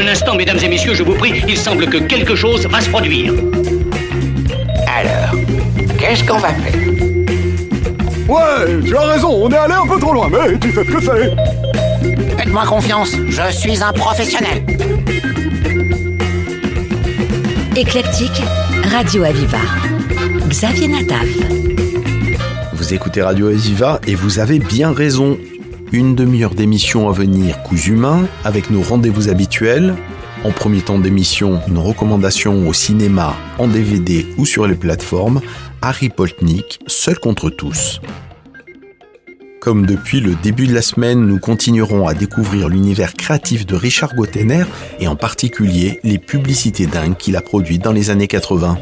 Un instant, mesdames et messieurs, je vous prie, il semble que quelque chose va se produire. Alors, qu'est-ce qu'on va faire? Ouais, tu as raison, on est allé un peu trop loin, mais tu sais ce que c'est. Faites-moi confiance, je suis un professionnel. Éclectique, Radio Aviva. Xavier Nataf. Vous écoutez Radio Aviva et vous avez bien raison. Une demi-heure d'émission à venir, coups humains, avec nos rendez-vous habituels. En premier temps d'émission, une recommandation au cinéma, en DVD ou sur les plateformes. Harry Poltnik, Seul contre tous. Comme depuis le début de la semaine, nous continuerons à découvrir l'univers créatif de Richard Gottener et en particulier les publicités dingues qu'il a produites dans les années 80.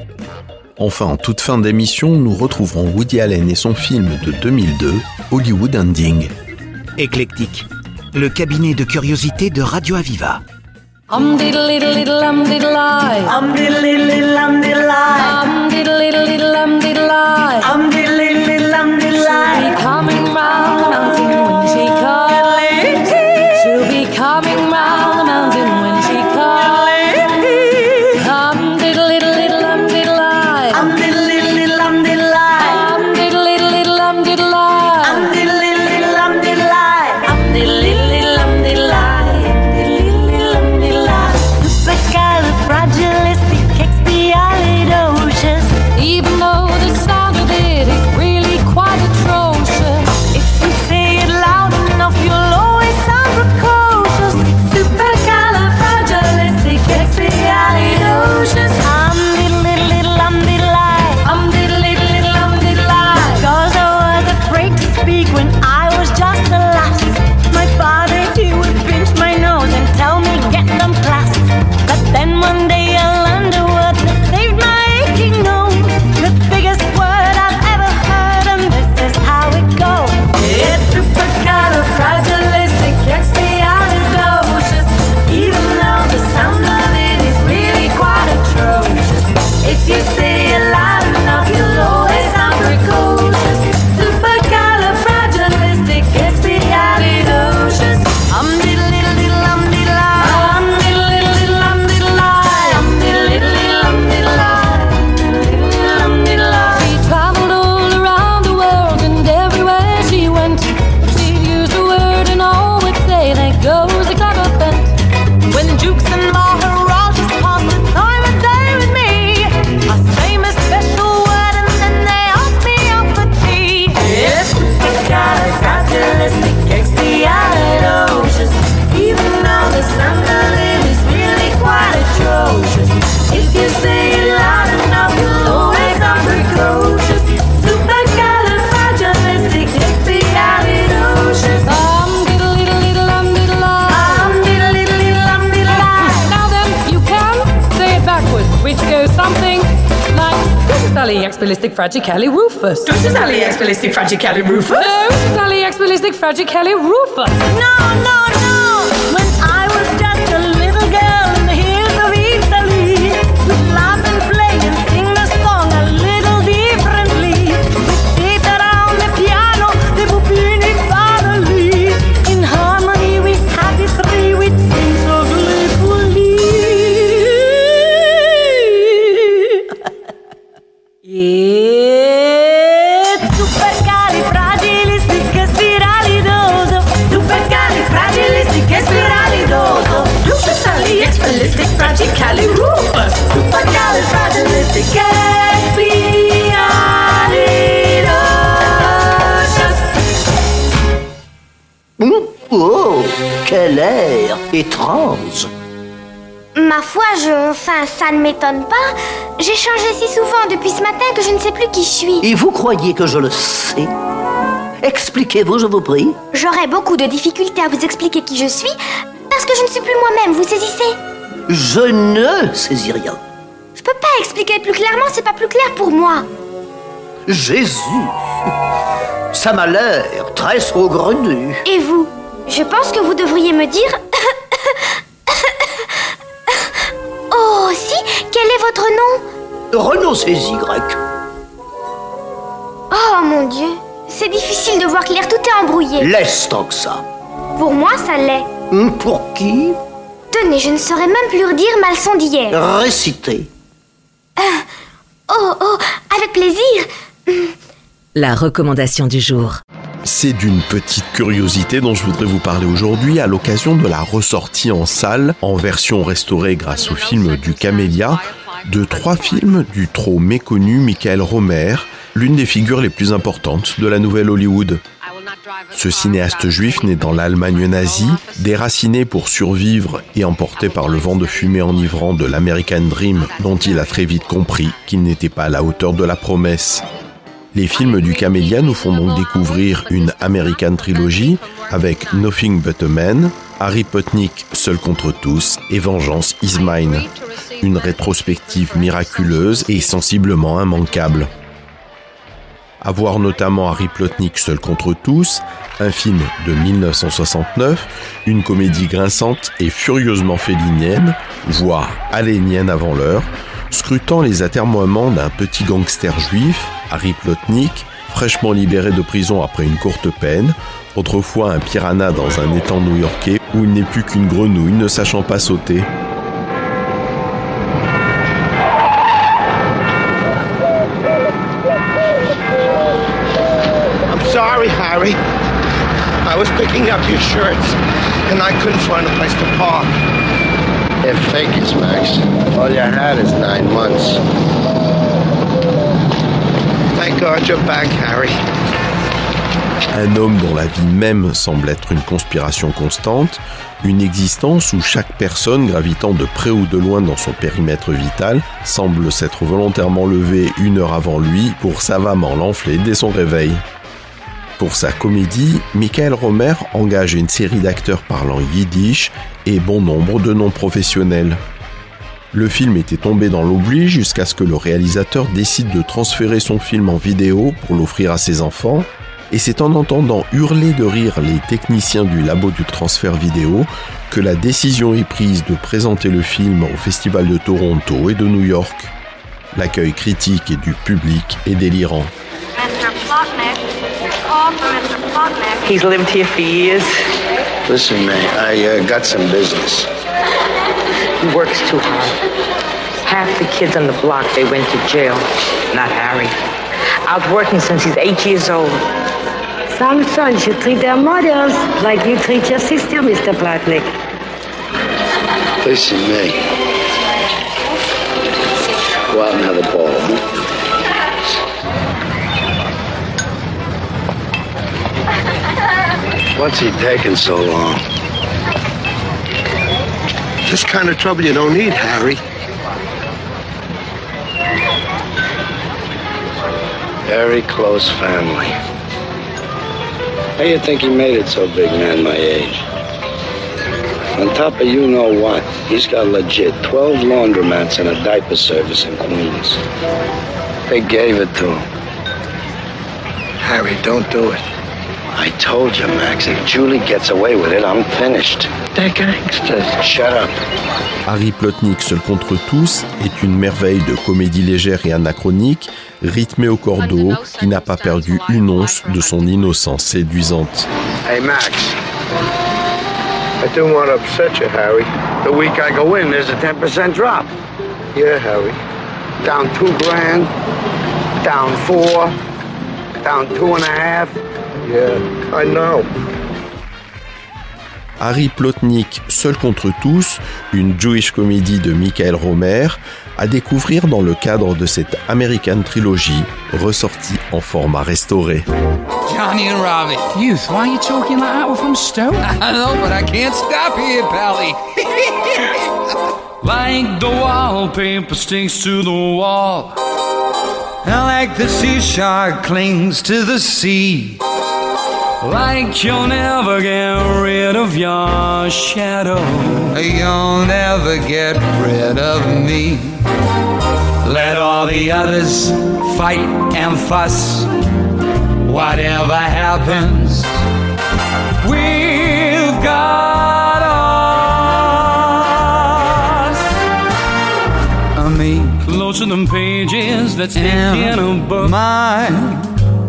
Enfin, en toute fin d'émission, nous retrouverons Woody Allen et son film de 2002, Hollywood Ending. Éclectique, le cabinet de curiosité de Radio Aviva. Um diddle diddle diddle um Fragicali Rufus. This is Ali Ballistic Fragicali Rufus? No, this is Ali Ballistic Fragicali Rufus. No, no, no. Étrange Ma foi, je. Enfin, ça ne m'étonne pas. J'ai changé si souvent depuis ce matin que je ne sais plus qui je suis. Et vous croyez que je le sais? Expliquez-vous, je vous prie. J'aurais beaucoup de difficultés à vous expliquer qui je suis parce que je ne suis plus moi-même, vous saisissez? Je ne saisis rien. Je peux pas expliquer plus clairement, c'est pas plus clair pour moi. Jésus Ça m'a l'air très saugrenu. Et vous Je pense que vous devriez me dire. oh, si Quel est votre nom Renaud saisit grec. Oh mon Dieu C'est difficile de voir clair, tout est embrouillé. Laisse tant que ça. Pour moi, ça l'est. Hum, Pour qui Tenez, je ne saurais même plus redire ma leçon d'hier. Réciter. Oh, oh, avec plaisir. La recommandation du jour. C'est d'une petite curiosité dont je voudrais vous parler aujourd'hui à l'occasion de la ressortie en salle, en version restaurée grâce au film du Camélia, de trois films du trop méconnu Michael Romer, l'une des figures les plus importantes de la nouvelle Hollywood. Ce cinéaste juif né dans l'Allemagne nazie, déraciné pour survivre et emporté par le vent de fumée enivrant de l'American Dream dont il a très vite compris qu'il n'était pas à la hauteur de la promesse. Les films du Camélia nous font donc découvrir une American Trilogy avec Nothing But a Man, Harry Potnik Seul contre tous et Vengeance is Mine. Une rétrospective miraculeuse et sensiblement immanquable. À voir notamment Harry Plotnik Seul contre tous, un film de 1969, une comédie grinçante et furieusement félinienne, voire alénienne avant l'heure, scrutant les atermoiements d'un petit gangster juif, Harry Plotnik, fraîchement libéré de prison après une courte peine, autrefois un piranha dans un étang new-yorkais où il n'est plus qu'une grenouille ne sachant pas sauter. I was picking up your shirts, and I couldn't find a place to park. Un homme dont la vie même semble être une conspiration constante, une existence où chaque personne gravitant de près ou de loin dans son périmètre vital semble s'être volontairement levée une heure avant lui pour savamment l'enfler dès son réveil. Pour sa comédie, Michael Romer engage une série d'acteurs parlant yiddish et bon nombre de noms professionnels. Le film était tombé dans l'oubli jusqu'à ce que le réalisateur décide de transférer son film en vidéo pour l'offrir à ses enfants, et c'est en entendant hurler de rire les techniciens du labo du transfert vidéo que la décision est prise de présenter le film au Festival de Toronto et de New York. L'accueil critique et du public est délirant. He's lived here for years. Listen, man, I uh, got some business. He works too hard. Half the kids on the block, they went to jail. Not Harry. Out working since he's eight years old. Some sons should treat their mothers like you treat your sister, Mr. Platnick. Listen, May. What's he taking so long? This kind of trouble you don't need, Harry. Very close family. How you think he made it so big, man my age? On top of you know what, he's got legit 12 laundromats and a diaper service in Queens. They gave it to him. Harry, don't do it. I told you, Max, if Julie gets away with it, I'm finished. They're gangsters. Shut up. Harry Plotnik Seul contre tous est une merveille de comédie légère et anachronique, rythmée au cordeau, qui n'a pas perdu une once de son innocence séduisante. Hey, Max. I don't want to upset you, Harry. The week I go in, there's a 10% drop. Yeah, Harry. Down two grand, down four, down two and a half. Yeah, I know. Harry Plotnik Seul contre tous, une Jewish comédie de Michael Romer, à découvrir dans le cadre de cette American Trilogy, ressortie en format restauré. Johnny and Robbie. Youth, why are you talking like that? We're from Stoke. I know, but I can't stop here, Pally. like the wallpaper sticks to the wall. And like the sea shark clings to the sea. Like you'll never get rid of your shadow. You'll never get rid of me. Let all the others fight and fuss. Whatever happens, we've got us. I mean, closer than pages that stick in a book. Mine,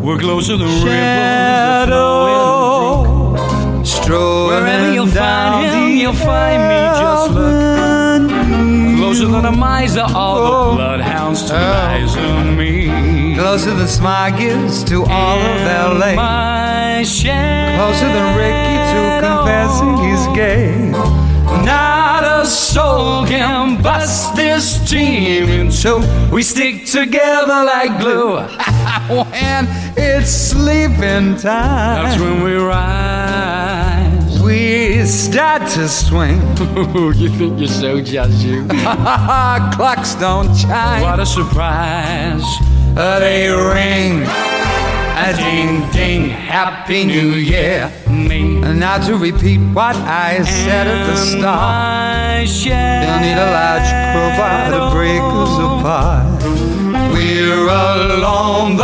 we're closer than ripples that flow in a brook. Wherever you find him, you'll find me. Just look closer than a miser. All the oh. bloodhounds to oh. eyes on me. Closer than Smog is to all of LA. My. Closer than Ricky to confessing he's gay. Not a soul can bust this team in two. We stick together like glue. Oh, when it's sleeping time, That's when we rise. we start to swing. you think you're so jazz, you? Clocks don't chime. What a surprise. They ring. A ding ding, Happy New Year. Me. And now to repeat what I said at the start. They'll need a large crowbar to break us apart. We're alone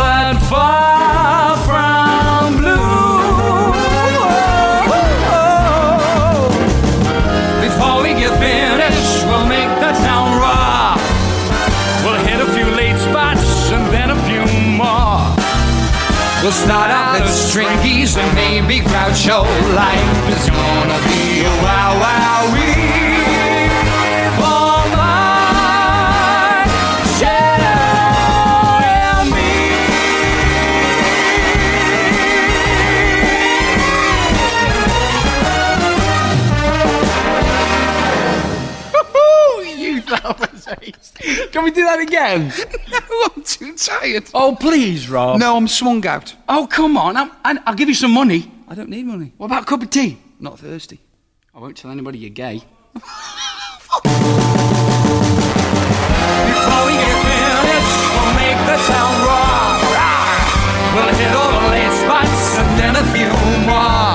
We'll start out at stringies and maybe Groucho. Life that was ace. Can we do that again? No, I'm too tired. Oh, please, Rob. No, I'm swung out. Oh, come on. I'm, I- I'll give you some money. I don't need money. What about a cup of tea? Not thirsty. I won't tell anybody you're gay. Before we get finished, we'll make the town rock. We'll hit all the late spots and then a few more.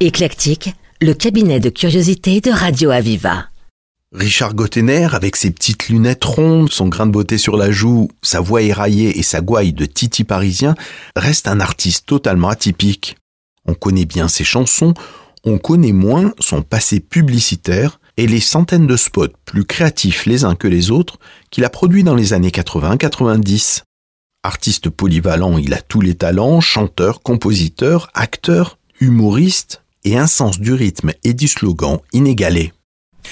Éclectique, le cabinet de curiosité de Radio Aviva. Richard Gottener, avec ses petites lunettes rondes, son grain de beauté sur la joue, sa voix éraillée et sa gouaille de titi parisien, reste un artiste totalement atypique. On connaît bien ses chansons, on connaît moins son passé publicitaire et les centaines de spots plus créatifs les uns que les autres qu'il a produits dans les années 80-90. Artiste polyvalent, il a tous les talents, chanteur, compositeur, acteur, humoriste et un sens du rythme et du slogan inégalé.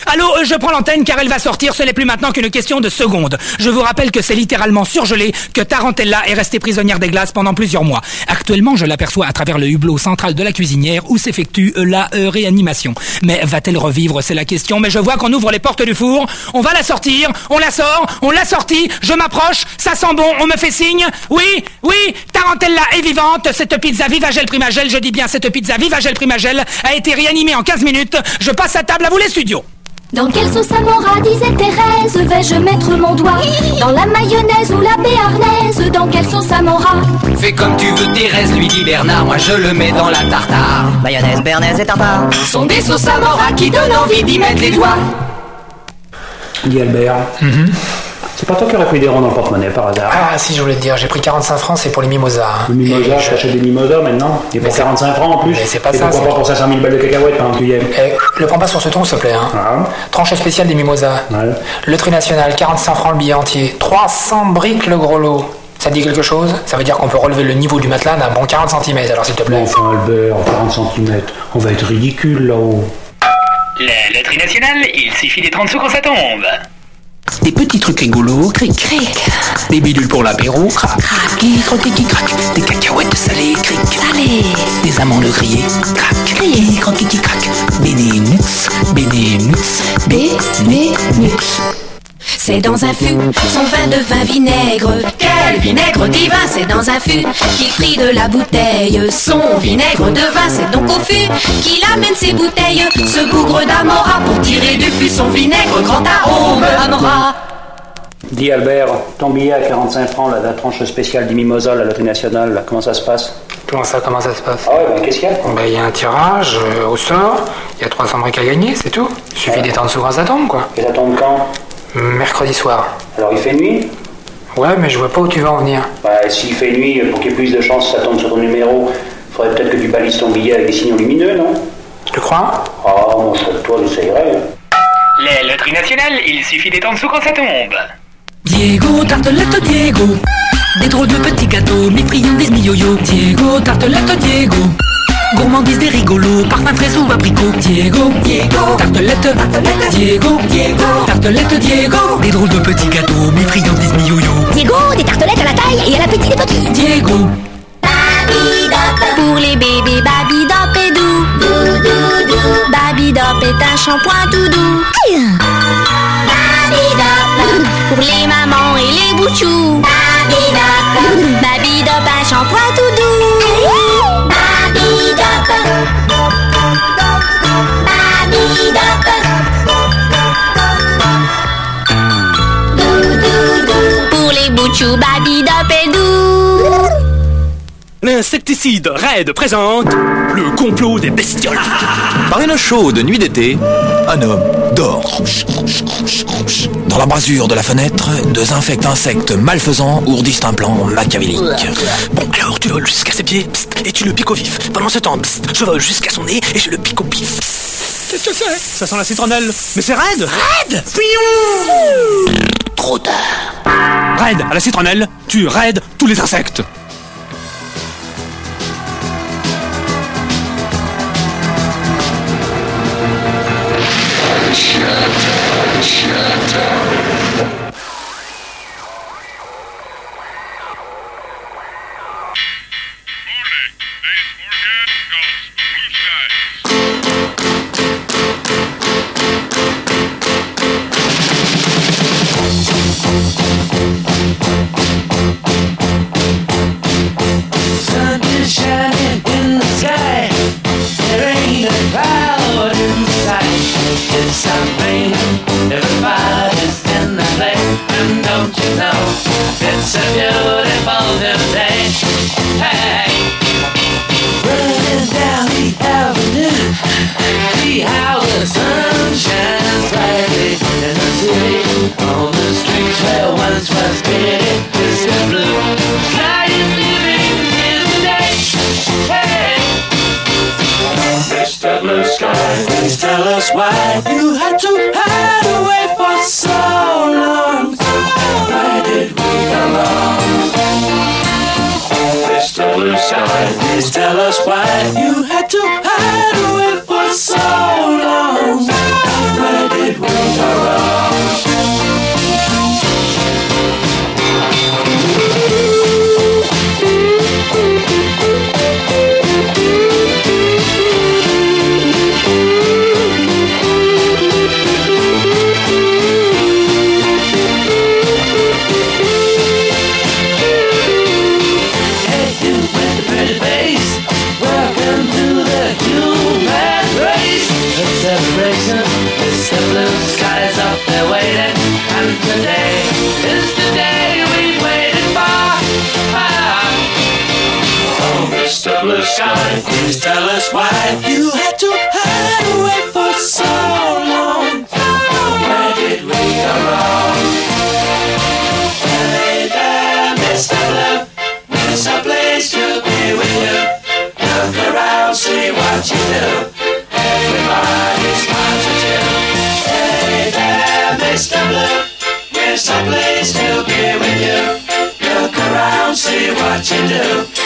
Allô, euh, je prends l'antenne car elle va sortir, ce n'est plus maintenant qu'une question de secondes. Je vous rappelle que c'est littéralement surgelé, que Tarantella est restée prisonnière des glaces pendant plusieurs mois. Actuellement, je l'aperçois à travers le hublot central de la cuisinière où s'effectue euh, la euh, réanimation. Mais va-t-elle revivre, c'est la question. Mais je vois qu'on ouvre les portes du four, on va la sortir, on la sort, on l'a sortie, je m'approche, ça sent bon, on me fait signe. Oui, oui, Tarantella est vivante, cette pizza Vivagel Primagel, je dis bien cette pizza Vivagel Primagel, a été réanimée en 15 minutes. Je passe à table à vous les studios. Dans quelle sauce à Mora, disait Thérèse, vais-je mettre mon doigt Dans la mayonnaise ou la béarnaise? Dans quelle sauce à Mora? Fais comme tu veux Thérèse, lui dit Bernard, moi je le mets dans la tartare. Mayonnaise, béarnaise et tartare. Sont des sauces à Mora qui donnent envie d'y mettre les doigts Dis Albert. C'est pas toi qui aurais pris des ronds dans le porte-monnaie par hasard Ah si je voulais te dire, j'ai pris 45 francs, c'est pour les mimosas. hein. Le mimosa, Et je t'achète des mimosas maintenant? Et pour c'est- 45 francs en plus Mais c'est pas Et ça, pourquoi c'est- pas pour 500 000 balles de cacahuètes pendant que tu y es? Eh, le prends pas sur ce ton, s'il te plaît. Hein. Tranche spéciale des mimosas. Le tri national, 45 francs le billet entier. 300 briques le gros lot. Ça te dit quelque chose? Ça veut dire qu'on peut relever le niveau du matelas d'un bon 40 cm, alors s'il te plaît. Enfin Albert, 40 cm, on va être ridicule là-haut. Le loterie nationale, il suffit des 30 sous quand ça tombe. Des petits trucs rigolos, cric, cric. Des bidules pour l'apéro, crac, crac, qui croque, qui craque. Des cacahuètes salées, cric, salées. Des amandes grillées, crac, cric, croque, qui craque. Bénénux, Bénénux, Bénénux. C'est dans un fût, son vin de vin vinaigre. Quel vinaigre divin, c'est dans un fût qu'il prit de la bouteille. Son vinaigre de vin, c'est donc au fût qu'il amène ses bouteilles. Ce bougre d'Amora pour tirer du fût son vinaigre, grand arôme Amora. Dis Albert, ton billet à 45 francs, là, la tranche spéciale du mimosa, la loterie nationale, là, comment ça se passe? Comment ça, comment ça se passe? Ah ouais, ben qu'est-ce qu'il y a? Ben, il y a un tirage euh, au sort, il y a 300 briques à gagner, c'est tout. Il suffit d'étendre sous quand ça tombe, quoi. Et ça tombe quand? Mercredi soir. Alors il fait nuit? Ouais, mais je vois pas où tu veux en venir. Bah, s'il fait nuit, pour qu'il y ait plus de chances que ça tombe sur ton numéro, faudrait peut-être que tu balises ton billet avec des signaux lumineux, non? Tu crois? Ah, mon serais de toi, j'essayerais. Les loteries nationales, il suffit d'être en dessous quand ça tombe. Diego, tartelette Diego. Des drôles de petits gâteaux, mi friandises, mi yo-yo. Diego, tartelette Diego. Gourmandise des rigolos, parfum fraise ou abricot. Diego, Diego, tartelette, tartelette, Diego, Diego, tartelette Diego. Des drôles de petits gâteaux, mi friandises, mi yo-yo. Diego, des tartelettes à la taille et à l'appétit des petits. Diego. Pour les bébés, Babydop est doux. Babydop est un shampoing tout doux. Babydop. Pour les mamans et les boutchous. Babydop. Babydop, un shampoing tout doux. Pour les boutchous, Babydop est doux. L'insecticide Raid présente le complot des bestioles. Par une chaude nuit d'été, un homme dort. Dans l'embrasure de la fenêtre, deux infects insectes malfaisants ourdissent un plan machiavélique. Bon, alors tu voles jusqu'à ses pieds psst, et tu le piques au vif. Pendant ce temps, psst, je vole jusqu'à son nez et je le pique au pif. Qu'est-ce que c'est? Ça sent la citronnelle. Mais c'est Raid Raid Pion Trop tard. Raid à la citronnelle, tu raides tous les insectes. shut down, shut down. A beautiful new day. Hey. Running down the avenue. See how the sun shines brightly in the city. On the streets where once was pretty. It's blue. Sky is living in the day. Hey. Mr. Blue Sky, please tell us why you had to hide Blue Sky, please tell us why you had to hide away for so long. Where did we go wrong? Mr. Blue Sky, please tell us why you had to hide away for so long. Where did we go wrong? Hey there, Mr. Blue. It's a place to be with you. Look around, see what you do. Everybody smiles at you. Hey there, Mr. Blue. It's a place to be with you. Look around, see what you do.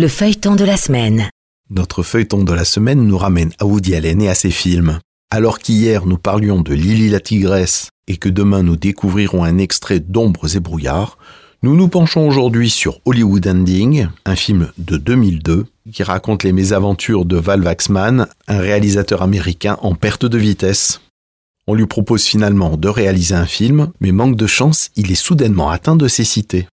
Le feuilleton de la semaine. Notre feuilleton de la semaine nous ramène à Woody Allen et à ses films. Alors qu'hier nous parlions de Lily la tigresse et que demain nous découvrirons un extrait d'Ombres et brouillards, nous nous penchons aujourd'hui sur Hollywood Ending, un film de 2002 qui raconte les mésaventures de Val Waxman, un réalisateur américain en perte de vitesse. On lui propose finalement de réaliser un film, mais manque de chance, il est soudainement atteint de cécité.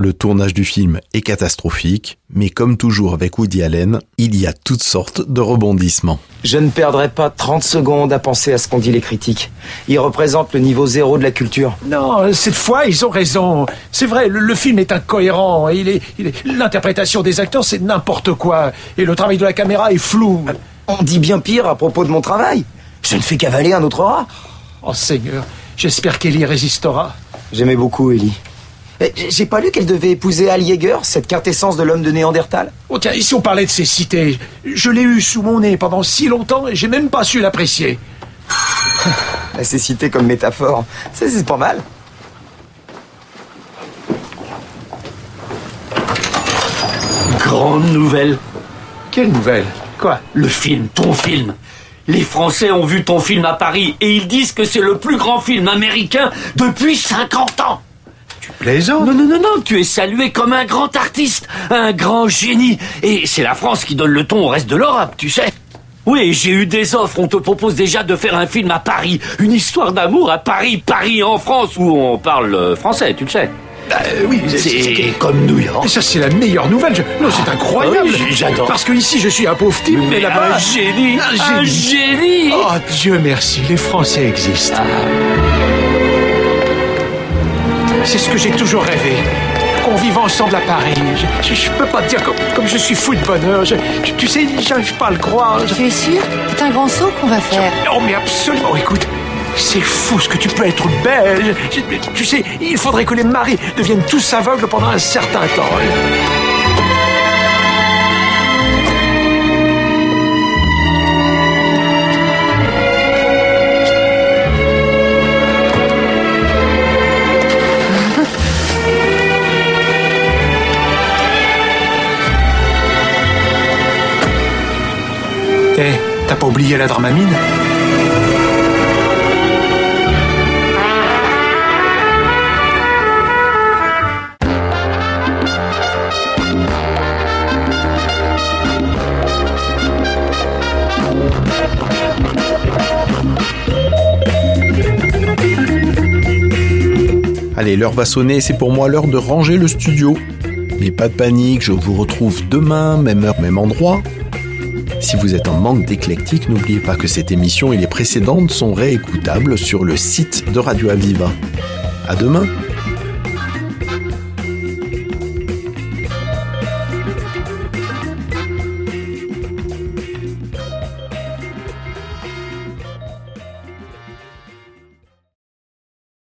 Le tournage du film est catastrophique, mais comme toujours avec Woody Allen, il y a toutes sortes de rebondissements. Je ne perdrai pas 30 secondes à penser à ce qu'ont dit les critiques. Ils représentent le niveau zéro de la culture. Non, cette fois, ils ont raison. C'est vrai, le, le film est incohérent. Il est, il est- L'interprétation des acteurs, c'est n'importe quoi. Et le travail de la caméra est flou. On dit bien pire à propos de mon travail. Je ne fais qu'avaler un autre rat. Oh Seigneur, j'espère qu'Ellie résistera. J'aimais beaucoup Ellie. J'ai pas lu qu'elle devait épouser Al Yeager, cette quintessence de l'homme de Néandertal. Oh tiens, ici on parlait de ces cités. Je l'ai eu sous mon nez pendant si longtemps et j'ai même pas su l'apprécier. La cécité comme métaphore, ça c'est pas mal. Grande nouvelle. Quelle nouvelle? Quoi? Le film, ton film. Les Français ont vu ton film à Paris et ils disent que c'est le plus grand film américain depuis 50 ans. Tu plaisantes Non, non, non, non, tu es salué comme un grand artiste, un grand génie. Et c'est la France qui donne le ton au reste de l'Europe, tu sais. Oui, j'ai eu des offres. On te propose déjà de faire un film à Paris. Une histoire d'amour à Paris, Paris en France, où on parle euh, français, tu le sais. Euh, oui, c'est comme New York. Ça, c'est la meilleure nouvelle. Je- Non, c'est incroyable. Ah oui, j'adore. Parce que ici, je suis un pauvre type, mais, Mais là-bas. un génie, un génie. Oh, Dieu merci, les Français existent. C'est ce que j'ai toujours rêvé. Qu'on vive ensemble à Paris. Je, je- je peux pas te dire comme, comme je suis fou de bonheur. Je- tu, tu sais, j'arrive pas à le croire. Tu es sûr? C'est un grand saut qu'on va faire. Oh, mais absolument. Écoute, c'est fou ce que tu peux être belle. Tu sais, il faudrait que les maris deviennent tous aveugles pendant un certain temps. Eh, t'as pas oublié la dramamine? Allez, l'heure va sonner, c'est pour moi l'heure de ranger le studio. Mais pas de panique, je vous retrouve demain, même heure, même endroit. Si vous êtes en manque d'éclectique, n'oubliez pas que cette émission et les précédentes sont réécoutables sur le site de Radio Aviva. À demain!